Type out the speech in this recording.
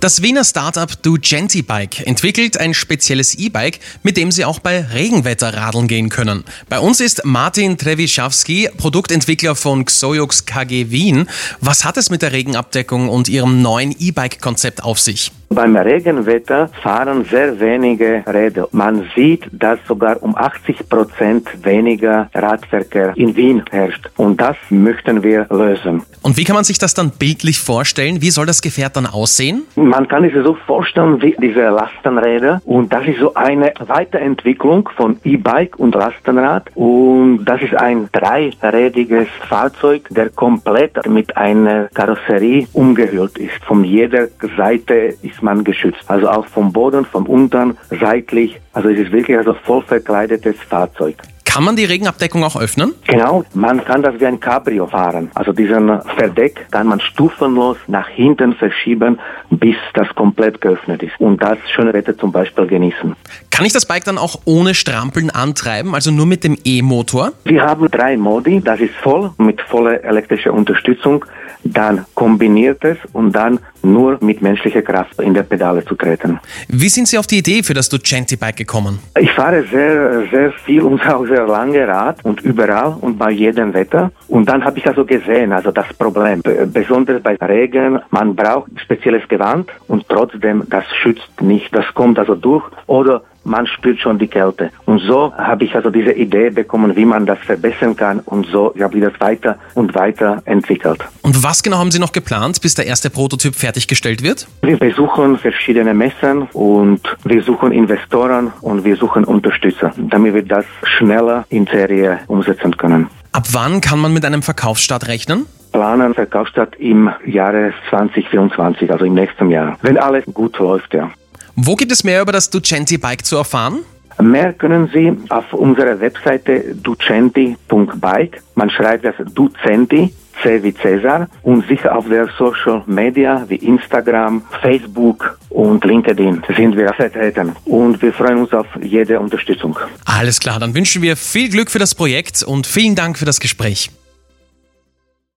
Das Wiener Startup Ducenti Bike entwickelt ein spezielles E-Bike, mit dem Sie auch bei Regenwetter radeln gehen können. Bei uns ist Martin Trewischawski, Produktentwickler von Xoyux KG Wien. Was hat es mit der Regenabdeckung und Ihrem neuen E-Bike-Konzept auf sich? Beim Regenwetter fahren sehr wenige Räder. Man sieht, dass sogar um 80 Prozent weniger Radverkehr in Wien herrscht. Und das möchten wir lösen. Und wie kann man sich das dann bildlich vorstellen? Wie soll das Gefährt dann aussehen? Man kann sich so vorstellen wie diese Lastenräder. Und das ist so eine Weiterentwicklung von E-Bike und Lastenrad. Und das ist ein dreirädiges Fahrzeug, der komplett mit einer Karosserie umgehüllt ist. Von jeder Seite ist man geschützt. Also auch vom Boden, vom Untern, seitlich. Also es ist wirklich also voll verkleidetes Fahrzeug. Kann man die Regenabdeckung auch öffnen? Genau, man kann das wie ein Cabrio fahren. Also diesen Verdeck kann man stufenlos nach hinten verschieben, bis das komplett geöffnet ist. Und das schöne Wetter zum Beispiel genießen. Kann ich das Bike dann auch ohne Strampeln antreiben, also nur mit dem E-Motor? Wir haben drei Modi. Das ist voll mit voller elektrischer Unterstützung dann kombiniertes und dann nur mit menschlicher Kraft in der Pedale zu treten. Wie sind Sie auf die Idee für das Ducenti Bike gekommen? Ich fahre sehr, sehr viel und auch sehr lange Rad und überall und bei jedem Wetter. Und dann habe ich also gesehen, also das Problem, besonders bei Regen, man braucht spezielles Gewand und trotzdem, das schützt nicht. Das kommt also durch oder man spürt schon die Kälte. Und so habe ich also diese Idee bekommen, wie man das verbessern kann. Und so habe ich das weiter und weiter entwickelt. Und was genau haben Sie noch geplant, bis der erste Prototyp fertiggestellt wird? Wir besuchen verschiedene Messen und wir suchen Investoren und wir suchen Unterstützer, damit wir das schneller in Serie umsetzen können. Ab wann kann man mit einem Verkaufsstart rechnen? planen Verkaufsstart im Jahre 2024, also im nächsten Jahr, wenn alles gut läuft, ja. Wo gibt es mehr über das Ducenti Bike zu erfahren? Mehr können Sie auf unserer Webseite ducenti.bike. Man schreibt das Ducenti, C wie Cäsar, und sicher auf der Social Media wie Instagram, Facebook und LinkedIn sind wir vertreten. Und wir freuen uns auf jede Unterstützung. Alles klar, dann wünschen wir viel Glück für das Projekt und vielen Dank für das Gespräch.